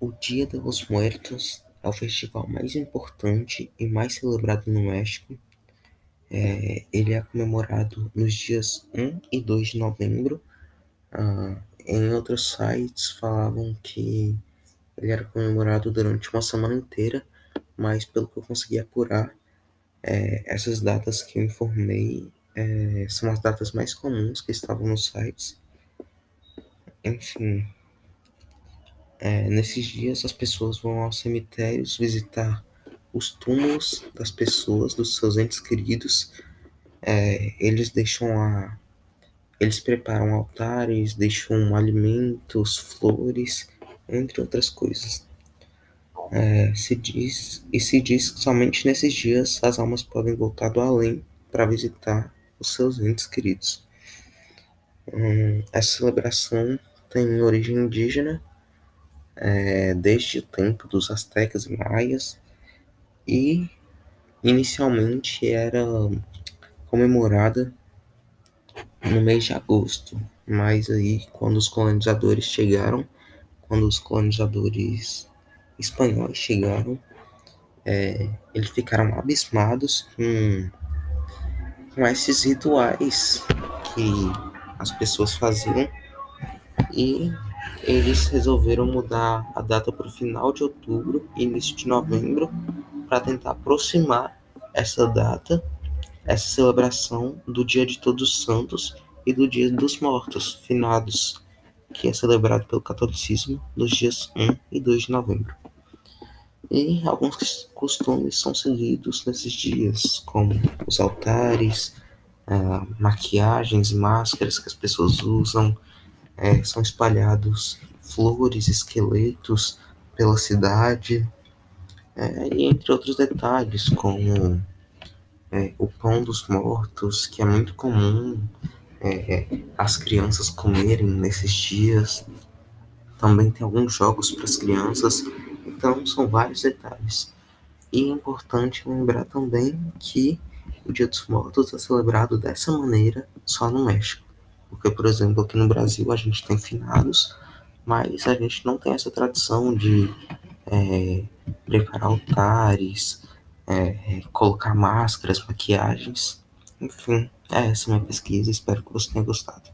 O Dia de los Muertos é o festival mais importante e mais celebrado no México. É, ele é comemorado nos dias 1 e 2 de novembro. Ah, em outros sites falavam que ele era comemorado durante uma semana inteira, mas pelo que eu consegui apurar, é, essas datas que eu informei é, são as datas mais comuns que estavam nos sites. Enfim, é, nesses dias as pessoas vão aos cemitérios visitar os túmulos das pessoas, dos seus entes queridos. É, eles deixam a, eles preparam altares, deixam alimentos, flores, entre outras coisas. É, se diz e se diz que somente nesses dias as almas podem voltar do além para visitar os seus entes queridos. Hum, essa celebração tem origem indígena é, desde o tempo dos astecas e maias e inicialmente era comemorada no mês de agosto, mas aí quando os colonizadores chegaram, quando os colonizadores espanhóis chegaram, é, eles ficaram abismados com, com esses rituais que as pessoas faziam e eles resolveram mudar a data para o final de outubro início de novembro para tentar aproximar essa data, essa celebração do Dia de Todos os Santos e do Dia dos Mortos, finados, que é celebrado pelo catolicismo nos dias 1 e 2 de novembro. E alguns costumes são seguidos nesses dias, como os altares, uh, maquiagens, máscaras que as pessoas usam, é, são espalhados flores, esqueletos pela cidade, é, e entre outros detalhes, como é, o pão dos mortos, que é muito comum é, as crianças comerem nesses dias. Também tem alguns jogos para as crianças, então são vários detalhes. E é importante lembrar também que o Dia dos Mortos é celebrado dessa maneira só no México. Porque, por exemplo, aqui no Brasil a gente tem finados, mas a gente não tem essa tradição de é, preparar altares, é, colocar máscaras, maquiagens. Enfim, é essa minha pesquisa. Espero que você tenha gostado.